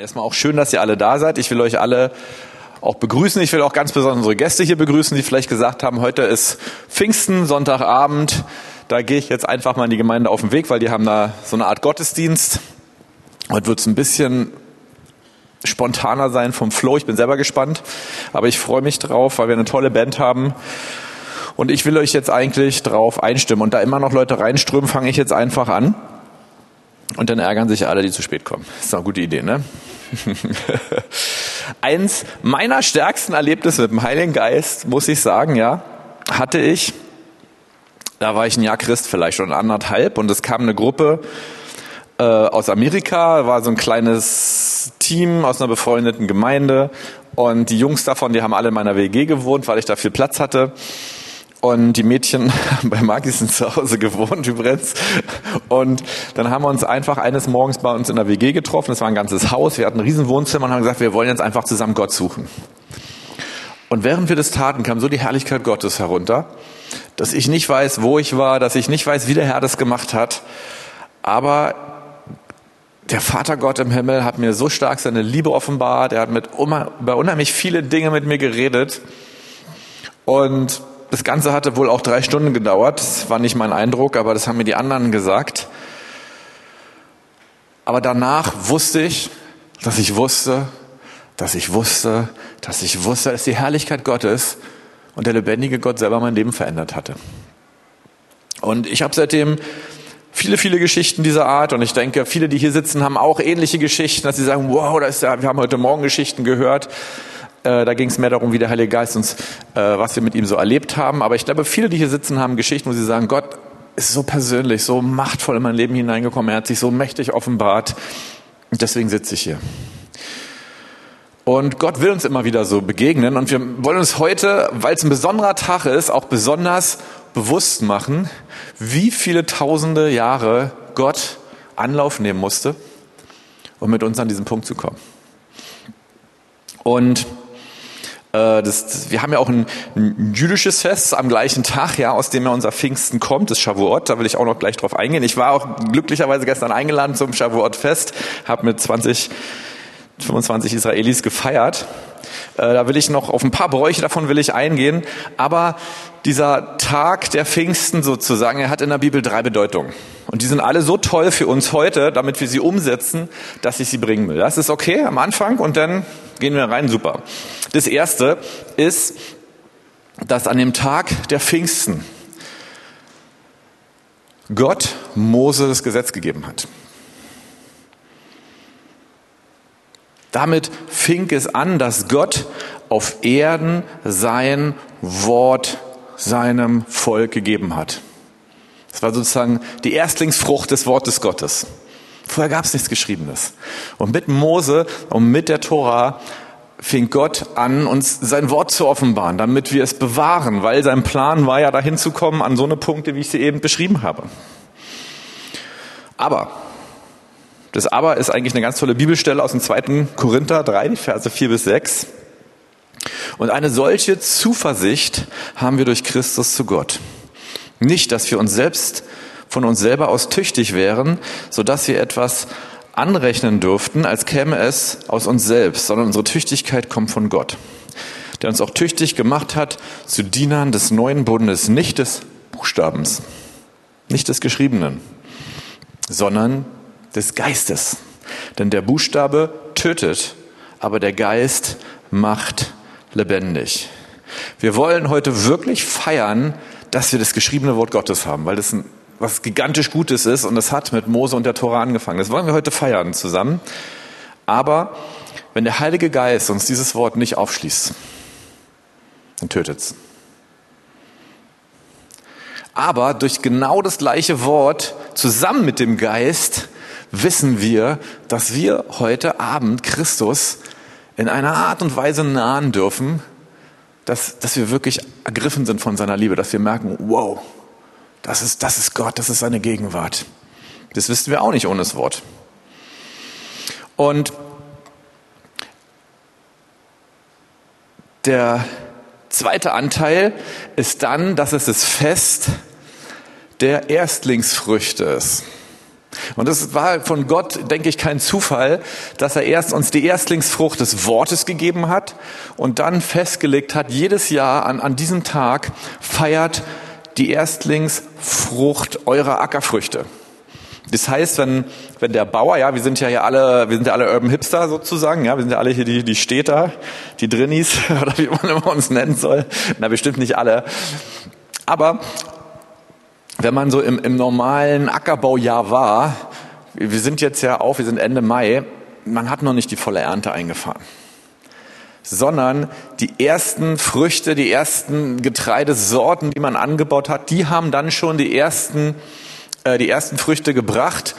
Erstmal auch schön, dass ihr alle da seid. Ich will euch alle auch begrüßen. Ich will auch ganz besonders unsere Gäste hier begrüßen, die vielleicht gesagt haben, heute ist Pfingsten, Sonntagabend. Da gehe ich jetzt einfach mal in die Gemeinde auf den Weg, weil die haben da so eine Art Gottesdienst. Heute wird es ein bisschen spontaner sein vom Flow. Ich bin selber gespannt, aber ich freue mich drauf, weil wir eine tolle Band haben. Und ich will euch jetzt eigentlich drauf einstimmen. Und da immer noch Leute reinströmen, fange ich jetzt einfach an. Und dann ärgern sich alle, die zu spät kommen. Ist eine gute Idee, ne? Eins meiner stärksten Erlebnisse mit dem Heiligen Geist, muss ich sagen, ja, hatte ich. Da war ich ein Jahr Christ, vielleicht schon anderthalb, und es kam eine Gruppe äh, aus Amerika, war so ein kleines Team aus einer befreundeten Gemeinde. Und die Jungs davon, die haben alle in meiner WG gewohnt, weil ich da viel Platz hatte. Und die Mädchen bei Magis sind zu Hause gewohnt übrigens. Und dann haben wir uns einfach eines Morgens bei uns in der WG getroffen. Das war ein ganzes Haus. Wir hatten ein riesen Wohnzimmer und haben gesagt, wir wollen jetzt einfach zusammen Gott suchen. Und während wir das taten, kam so die Herrlichkeit Gottes herunter, dass ich nicht weiß, wo ich war, dass ich nicht weiß, wie der Herr das gemacht hat. Aber der Vater Gott im Himmel hat mir so stark seine Liebe offenbart. Er hat mit über unheimlich viele Dinge mit mir geredet. Und das Ganze hatte wohl auch drei Stunden gedauert. Das war nicht mein Eindruck, aber das haben mir die anderen gesagt. Aber danach wusste ich, dass ich wusste, dass ich wusste, dass ich wusste, dass die Herrlichkeit Gottes und der lebendige Gott selber mein Leben verändert hatte. Und ich habe seitdem viele, viele Geschichten dieser Art und ich denke, viele, die hier sitzen, haben auch ähnliche Geschichten, dass sie sagen, wow, da ist ja, wir haben heute Morgen Geschichten gehört. Äh, da ging es mehr darum, wie der Heilige Geist uns, äh, was wir mit ihm so erlebt haben. Aber ich glaube, viele, die hier sitzen, haben Geschichten, wo sie sagen, Gott ist so persönlich, so machtvoll in mein Leben hineingekommen. Er hat sich so mächtig offenbart. Und deswegen sitze ich hier. Und Gott will uns immer wieder so begegnen. Und wir wollen uns heute, weil es ein besonderer Tag ist, auch besonders bewusst machen, wie viele tausende Jahre Gott Anlauf nehmen musste, um mit uns an diesen Punkt zu kommen. Und das, das, wir haben ja auch ein, ein, jüdisches Fest am gleichen Tag, ja, aus dem ja unser Pfingsten kommt, das Shavuot. Da will ich auch noch gleich drauf eingehen. Ich war auch glücklicherweise gestern eingeladen zum Shavuot-Fest, habe mit 20, 25 Israelis gefeiert. Äh, da will ich noch auf ein paar Bräuche davon will ich eingehen. Aber dieser Tag der Pfingsten sozusagen, er hat in der Bibel drei Bedeutungen. Und die sind alle so toll für uns heute, damit wir sie umsetzen, dass ich sie bringen will. Das ist okay am Anfang und dann gehen wir rein, super. Das erste ist, dass an dem Tag der Pfingsten Gott Mose das Gesetz gegeben hat. Damit fing es an, dass Gott auf Erden sein Wort seinem Volk gegeben hat. Das war sozusagen die Erstlingsfrucht des Wortes Gottes. Vorher gab es nichts Geschriebenes. Und mit Mose und mit der Tora fing Gott an, uns sein Wort zu offenbaren, damit wir es bewahren, weil sein Plan war ja dahin zu kommen an so eine Punkte, wie ich sie eben beschrieben habe. Aber, das Aber ist eigentlich eine ganz tolle Bibelstelle aus dem zweiten Korinther 3, die Verse 4 bis 6. Und eine solche Zuversicht haben wir durch Christus zu Gott. Nicht, dass wir uns selbst von uns selber aus tüchtig wären, so dass wir etwas anrechnen dürften, als käme es aus uns selbst, sondern unsere Tüchtigkeit kommt von Gott, der uns auch tüchtig gemacht hat zu Dienern des neuen Bundes, nicht des Buchstabens, nicht des Geschriebenen, sondern des Geistes. Denn der Buchstabe tötet, aber der Geist macht lebendig. Wir wollen heute wirklich feiern, dass wir das geschriebene Wort Gottes haben, weil das ein, was gigantisch Gutes ist und das hat mit Mose und der Tora angefangen. Das wollen wir heute feiern zusammen. Aber wenn der Heilige Geist uns dieses Wort nicht aufschließt, dann tötet es. Aber durch genau das gleiche Wort zusammen mit dem Geist wissen wir, dass wir heute Abend Christus in einer Art und Weise nahen dürfen, dass, dass wir wirklich ergriffen sind von seiner Liebe, dass wir merken, wow, das ist, das ist Gott, das ist seine Gegenwart. Das wissen wir auch nicht ohne das Wort. Und der zweite Anteil ist dann, dass es das Fest der Erstlingsfrüchte ist. Und es war von Gott, denke ich, kein Zufall, dass er erst uns die Erstlingsfrucht des Wortes gegeben hat und dann festgelegt hat, jedes Jahr an, an diesem Tag feiert die Erstlingsfrucht eurer Ackerfrüchte. Das heißt, wenn, wenn der Bauer, ja, wir sind ja hier alle, wir sind ja alle Urban Hipster sozusagen, ja, wir sind ja alle hier die, die Städter, die Drinnies, oder wie man immer uns nennen soll. Na, bestimmt nicht alle. Aber wenn man so im, im normalen Ackerbaujahr war, wir sind jetzt ja auch, wir sind Ende Mai, man hat noch nicht die volle Ernte eingefahren sondern die ersten Früchte, die ersten Getreidesorten, die man angebaut hat, die haben dann schon die ersten, äh, die ersten Früchte gebracht.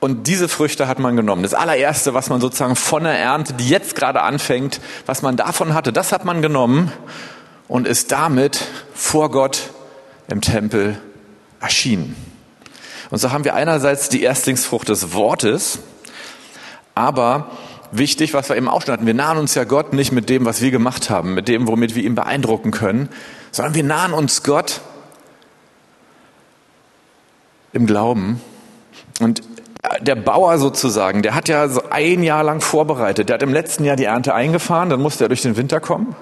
Und diese Früchte hat man genommen. Das allererste, was man sozusagen von der Ernte, die jetzt gerade anfängt, was man davon hatte, das hat man genommen und ist damit vor Gott im Tempel erschienen. Und so haben wir einerseits die Erstlingsfrucht des Wortes, aber wichtig, was wir eben auch schon hatten, wir nahen uns ja Gott nicht mit dem, was wir gemacht haben, mit dem, womit wir ihn beeindrucken können, sondern wir nahen uns Gott im Glauben. Und der Bauer sozusagen, der hat ja so ein Jahr lang vorbereitet. Der hat im letzten Jahr die Ernte eingefahren, dann musste er durch den Winter kommen.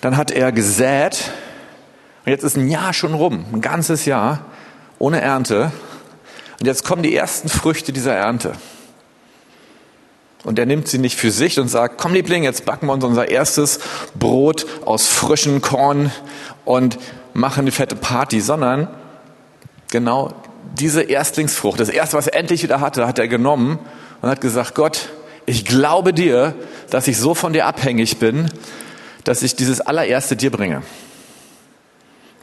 Dann hat er gesät. Und jetzt ist ein Jahr schon rum, ein ganzes Jahr ohne Ernte. Und jetzt kommen die ersten Früchte dieser Ernte. Und er nimmt sie nicht für sich und sagt, komm Liebling, jetzt backen wir uns unser erstes Brot aus frischem Korn und machen eine fette Party, sondern genau diese Erstlingsfrucht, das erste, was er endlich wieder hatte, hat er genommen und hat gesagt, Gott, ich glaube dir, dass ich so von dir abhängig bin, dass ich dieses allererste dir bringe.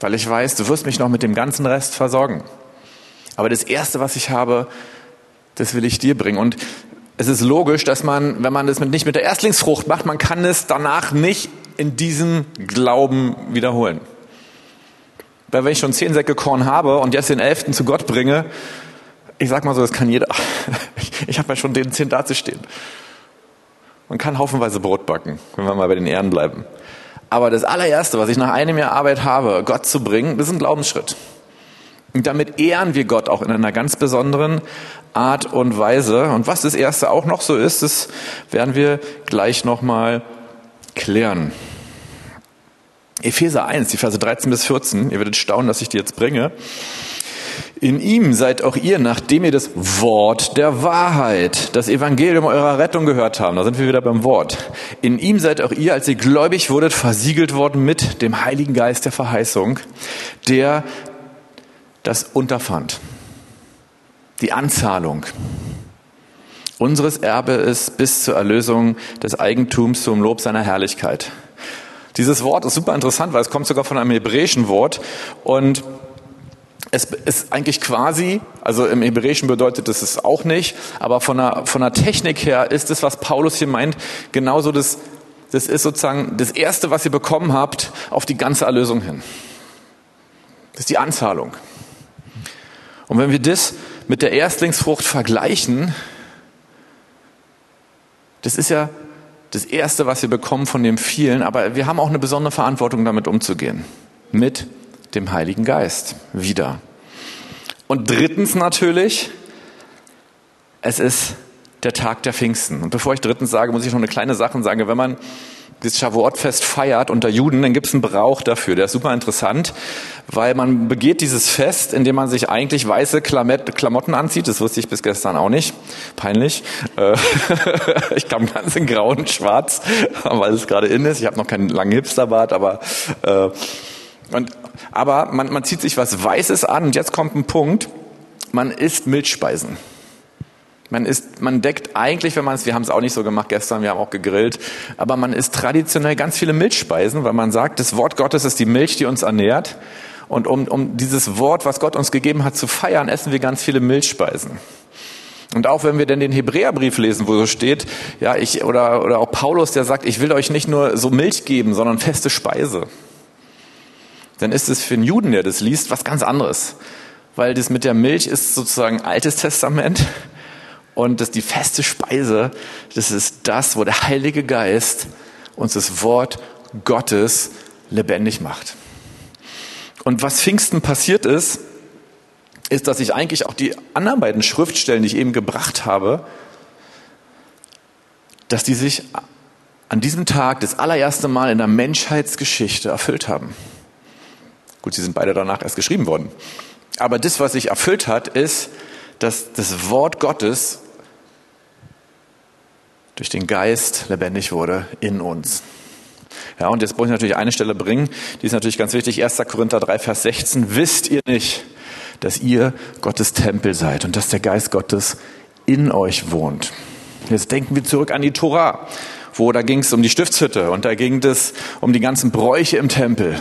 Weil ich weiß, du wirst mich noch mit dem ganzen Rest versorgen. Aber das erste, was ich habe, das will ich dir bringen. Und es ist logisch, dass man, wenn man das nicht mit der Erstlingsfrucht macht, man kann es danach nicht in diesem Glauben wiederholen. Weil wenn ich schon zehn Säcke Korn habe und jetzt den elften zu Gott bringe, ich sag mal so, das kann jeder. Ich habe ja schon den zehn dazustehen. Man kann haufenweise Brot backen, wenn wir mal bei den Ehren bleiben. Aber das allererste, was ich nach einem Jahr Arbeit habe, Gott zu bringen, ist ein Glaubensschritt. Und damit ehren wir Gott auch in einer ganz besonderen Art und Weise. Und was das erste auch noch so ist, das werden wir gleich nochmal klären. Epheser 1, die Verse 13 bis 14. Ihr werdet staunen, dass ich die jetzt bringe. In ihm seid auch ihr, nachdem ihr das Wort der Wahrheit, das Evangelium eurer Rettung gehört haben, da sind wir wieder beim Wort. In ihm seid auch ihr, als ihr gläubig wurdet, versiegelt worden mit dem Heiligen Geist der Verheißung, der das unterfand. Die Anzahlung unseres Erbe ist bis zur Erlösung des Eigentums zum Lob seiner Herrlichkeit. Dieses Wort ist super interessant, weil es kommt sogar von einem hebräischen Wort und es ist eigentlich quasi, also im Hebräischen bedeutet es es auch nicht, aber von der, von der Technik her ist es, was Paulus hier meint, genauso das, das ist sozusagen das Erste, was ihr bekommen habt, auf die ganze Erlösung hin. Das ist die Anzahlung. Und wenn wir das mit der Erstlingsfrucht vergleichen, das ist ja das Erste, was wir bekommen von dem vielen, aber wir haben auch eine besondere Verantwortung, damit umzugehen. Mit dem Heiligen Geist wieder. Und drittens natürlich, es ist der Tag der Pfingsten. Und bevor ich drittens sage, muss ich noch eine kleine Sache sagen. Wenn man das Shavuot-Fest feiert unter Juden, dann gibt es einen Brauch dafür. Der ist super interessant, weil man begeht dieses Fest, indem man sich eigentlich weiße Klamotten anzieht. Das wusste ich bis gestern auch nicht. Peinlich. Äh, ich kam ganz in grau und schwarz, weil es gerade in ist. Ich habe noch keinen langen Hipsterbart, aber äh, und, aber man, man zieht sich was Weißes an und jetzt kommt ein Punkt. Man isst Milchspeisen. Man isst, man deckt eigentlich, wenn man es, wir haben es auch nicht so gemacht gestern, wir haben auch gegrillt, aber man isst traditionell ganz viele Milchspeisen, weil man sagt, das Wort Gottes ist die Milch, die uns ernährt. Und um, um dieses Wort, was Gott uns gegeben hat, zu feiern, essen wir ganz viele Milchspeisen. Und auch wenn wir denn den Hebräerbrief lesen, wo so steht, ja, ich, oder, oder auch Paulus, der sagt, ich will euch nicht nur so Milch geben, sondern feste Speise. Dann ist es für einen Juden, der das liest, was ganz anderes. Weil das mit der Milch ist sozusagen Altes Testament und das die feste Speise, das ist das, wo der Heilige Geist uns das Wort Gottes lebendig macht. Und was Pfingsten passiert ist, ist, dass ich eigentlich auch die anderen beiden Schriftstellen, die ich eben gebracht habe, dass die sich an diesem Tag das allererste Mal in der Menschheitsgeschichte erfüllt haben. Gut, sie sind beide danach erst geschrieben worden. Aber das, was sich erfüllt hat, ist, dass das Wort Gottes durch den Geist lebendig wurde in uns. Ja, und jetzt muss ich natürlich eine Stelle bringen, die ist natürlich ganz wichtig. 1. Korinther 3, Vers 16. Wisst ihr nicht, dass ihr Gottes Tempel seid und dass der Geist Gottes in euch wohnt? Jetzt denken wir zurück an die Tora, wo da ging es um die Stiftshütte und da ging es um die ganzen Bräuche im Tempel.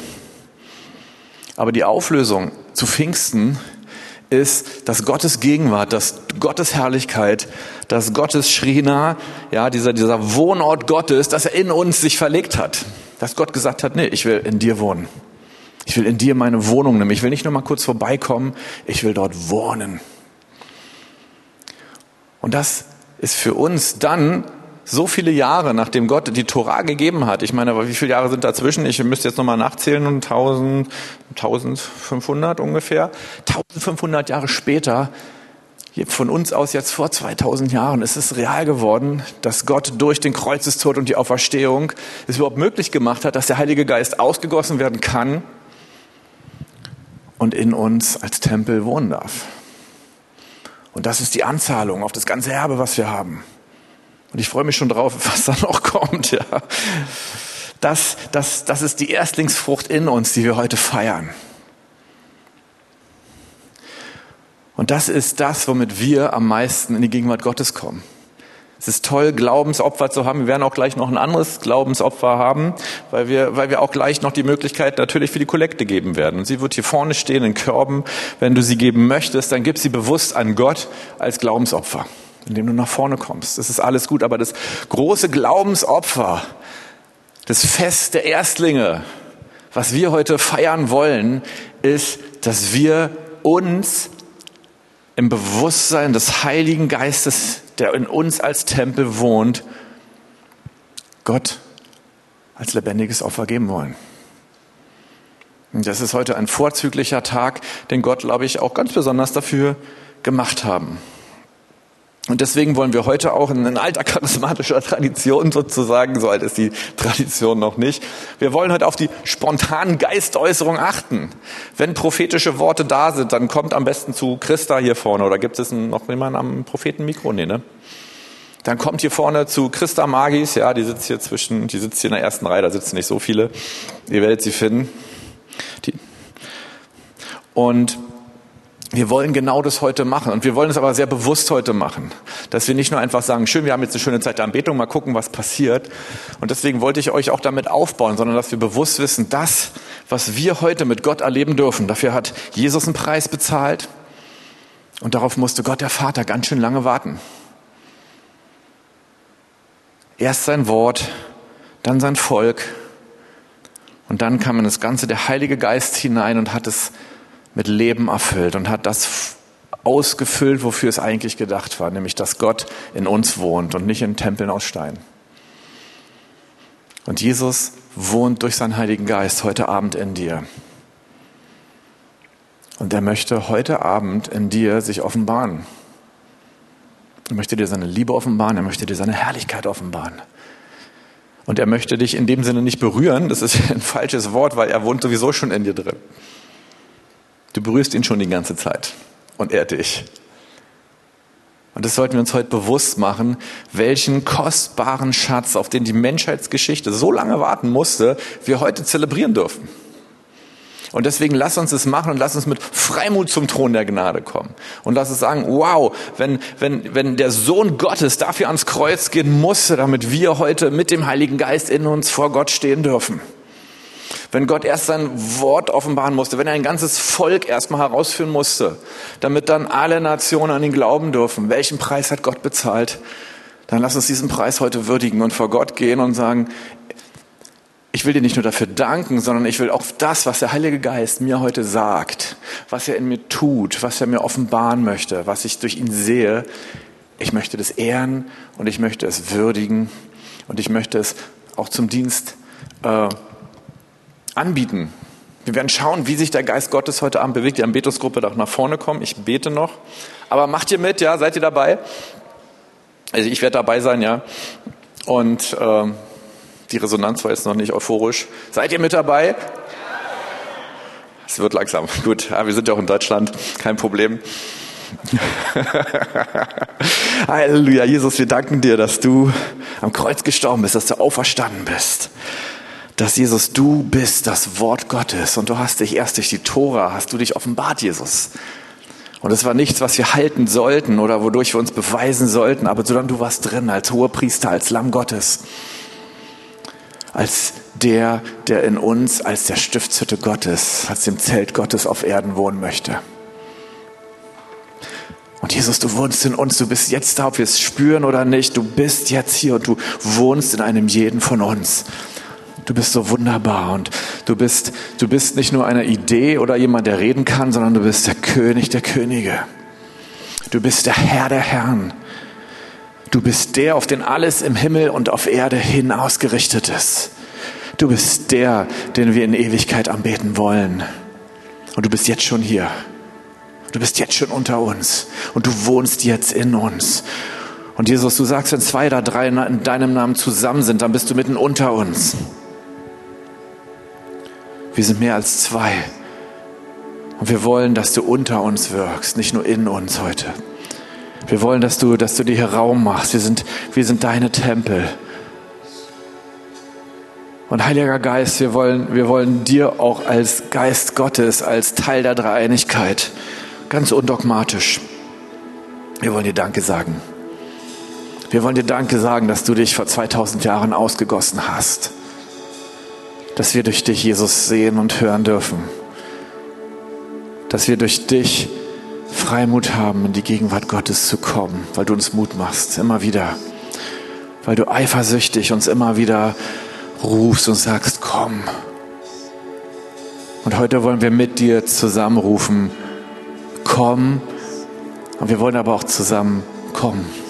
Aber die Auflösung zu Pfingsten ist, dass Gottes Gegenwart, dass Gottes Herrlichkeit, dass Gottes Schrina, ja, dieser, dieser Wohnort Gottes, dass er in uns sich verlegt hat. Dass Gott gesagt hat, nee, ich will in dir wohnen. Ich will in dir meine Wohnung nehmen. Ich will nicht nur mal kurz vorbeikommen, ich will dort wohnen. Und das ist für uns dann so viele Jahre, nachdem Gott die Torah gegeben hat, ich meine, wie viele Jahre sind dazwischen? Ich müsste jetzt nochmal nachzählen, 1000, 1500 ungefähr. 1500 Jahre später, von uns aus jetzt vor 2000 Jahren, ist es real geworden, dass Gott durch den Kreuzestod und die Auferstehung es überhaupt möglich gemacht hat, dass der Heilige Geist ausgegossen werden kann und in uns als Tempel wohnen darf. Und das ist die Anzahlung auf das ganze Erbe, was wir haben. Und ich freue mich schon drauf, was da noch kommt. Ja. Das, das, das ist die Erstlingsfrucht in uns, die wir heute feiern. Und das ist das, womit wir am meisten in die Gegenwart Gottes kommen. Es ist toll, Glaubensopfer zu haben. Wir werden auch gleich noch ein anderes Glaubensopfer haben, weil wir, weil wir auch gleich noch die Möglichkeit natürlich für die Kollekte geben werden. Und sie wird hier vorne stehen in Körben. Wenn du sie geben möchtest, dann gib sie bewusst an Gott als Glaubensopfer indem du nach vorne kommst. Das ist alles gut, aber das große Glaubensopfer, das Fest der Erstlinge, was wir heute feiern wollen, ist, dass wir uns im Bewusstsein des Heiligen Geistes, der in uns als Tempel wohnt, Gott als lebendiges Opfer geben wollen. Und das ist heute ein vorzüglicher Tag, den Gott, glaube ich, auch ganz besonders dafür gemacht haben. Und deswegen wollen wir heute auch in alter charismatischer Tradition sozusagen, so alt ist die Tradition noch nicht, wir wollen heute auf die spontanen Geistäußerungen achten. Wenn prophetische Worte da sind, dann kommt am besten zu Christa hier vorne. Oder gibt es noch jemanden am Prophetenmikro? Nee, ne? Dann kommt hier vorne zu Christa Magis, ja, die sitzt hier zwischen, die sitzt hier in der ersten Reihe, da sitzen nicht so viele. Ihr werdet sie finden. Die. Und wir wollen genau das heute machen und wir wollen es aber sehr bewusst heute machen, dass wir nicht nur einfach sagen, schön, wir haben jetzt eine schöne Zeit der Anbetung, mal gucken, was passiert. Und deswegen wollte ich euch auch damit aufbauen, sondern dass wir bewusst wissen, das, was wir heute mit Gott erleben dürfen, dafür hat Jesus einen Preis bezahlt und darauf musste Gott der Vater ganz schön lange warten. Erst sein Wort, dann sein Volk und dann kam in das Ganze der Heilige Geist hinein und hat es mit Leben erfüllt und hat das ausgefüllt, wofür es eigentlich gedacht war, nämlich dass Gott in uns wohnt und nicht in Tempeln aus Stein. Und Jesus wohnt durch seinen Heiligen Geist heute Abend in dir. Und er möchte heute Abend in dir sich offenbaren. Er möchte dir seine Liebe offenbaren, er möchte dir seine Herrlichkeit offenbaren. Und er möchte dich in dem Sinne nicht berühren, das ist ein falsches Wort, weil er wohnt sowieso schon in dir drin. Du berührst ihn schon die ganze Zeit und er dich. Und das sollten wir uns heute bewusst machen, welchen kostbaren Schatz, auf den die Menschheitsgeschichte so lange warten musste, wir heute zelebrieren dürfen. Und deswegen lass uns es machen und lass uns mit Freimut zum Thron der Gnade kommen. Und lass uns sagen, wow, wenn, wenn, wenn der Sohn Gottes dafür ans Kreuz gehen musste, damit wir heute mit dem Heiligen Geist in uns vor Gott stehen dürfen wenn Gott erst sein Wort offenbaren musste, wenn er ein ganzes Volk erstmal herausführen musste, damit dann alle Nationen an ihn glauben dürfen. Welchen Preis hat Gott bezahlt? Dann lass uns diesen Preis heute würdigen und vor Gott gehen und sagen, ich will dir nicht nur dafür danken, sondern ich will auch das, was der Heilige Geist mir heute sagt, was er in mir tut, was er mir offenbaren möchte, was ich durch ihn sehe, ich möchte das ehren und ich möchte es würdigen und ich möchte es auch zum Dienst äh, anbieten. Wir werden schauen, wie sich der Geist Gottes heute Abend bewegt. Die Anbetungsgruppe darf nach vorne kommen. Ich bete noch. Aber macht ihr mit, ja? Seid ihr dabei? Also ich werde dabei sein, ja. Und ähm, die Resonanz war jetzt noch nicht euphorisch. Seid ihr mit dabei? Es wird langsam. Gut, ja, wir sind ja auch in Deutschland, kein Problem. Halleluja, Jesus, wir danken dir, dass du am Kreuz gestorben bist, dass du auferstanden bist dass Jesus, du bist das Wort Gottes und du hast dich erst durch die Tora, hast du dich offenbart, Jesus. Und es war nichts, was wir halten sollten oder wodurch wir uns beweisen sollten, aber sondern du warst drin als hoher Priester, als Lamm Gottes, als der, der in uns, als der Stiftshütte Gottes, als dem Zelt Gottes auf Erden wohnen möchte. Und Jesus, du wohnst in uns, du bist jetzt da, ob wir es spüren oder nicht, du bist jetzt hier und du wohnst in einem jeden von uns. Du bist so wunderbar und du bist, du bist nicht nur eine Idee oder jemand, der reden kann, sondern du bist der König der Könige. Du bist der Herr der Herren. Du bist der, auf den alles im Himmel und auf Erde hin ausgerichtet ist. Du bist der, den wir in Ewigkeit anbeten wollen. Und du bist jetzt schon hier. Du bist jetzt schon unter uns. Und du wohnst jetzt in uns. Und Jesus, du sagst, wenn zwei oder drei in deinem Namen zusammen sind, dann bist du mitten unter uns. Wir sind mehr als zwei. Und wir wollen, dass du unter uns wirkst, nicht nur in uns heute. Wir wollen, dass du, dass du dir hier Raum machst. Wir sind, wir sind deine Tempel. Und Heiliger Geist, wir wollen, wir wollen dir auch als Geist Gottes, als Teil der Dreieinigkeit, ganz undogmatisch, wir wollen dir Danke sagen. Wir wollen dir Danke sagen, dass du dich vor 2000 Jahren ausgegossen hast dass wir durch dich, Jesus, sehen und hören dürfen. Dass wir durch dich Freimut haben, in die Gegenwart Gottes zu kommen, weil du uns Mut machst, immer wieder. Weil du eifersüchtig uns immer wieder rufst und sagst, komm. Und heute wollen wir mit dir zusammenrufen, komm. Und wir wollen aber auch zusammen kommen.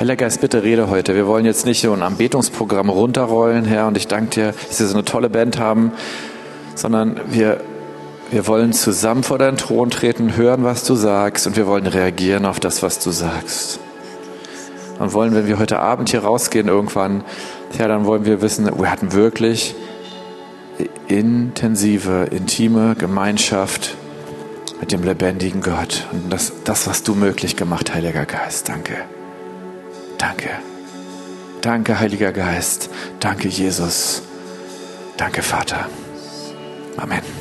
Heiliger Geist, bitte rede heute. Wir wollen jetzt nicht so ein Anbetungsprogramm runterrollen, Herr, und ich danke dir, dass wir so eine tolle Band haben, sondern wir, wir wollen zusammen vor deinen Thron treten, hören, was du sagst, und wir wollen reagieren auf das, was du sagst. Und wollen, wenn wir heute Abend hier rausgehen irgendwann, ja, dann wollen wir wissen, wir hatten wirklich intensive, intime Gemeinschaft mit dem lebendigen Gott. Und das, das, was du möglich gemacht, Heiliger Geist. Danke. Danke. Danke, Heiliger Geist. Danke, Jesus. Danke, Vater. Amen.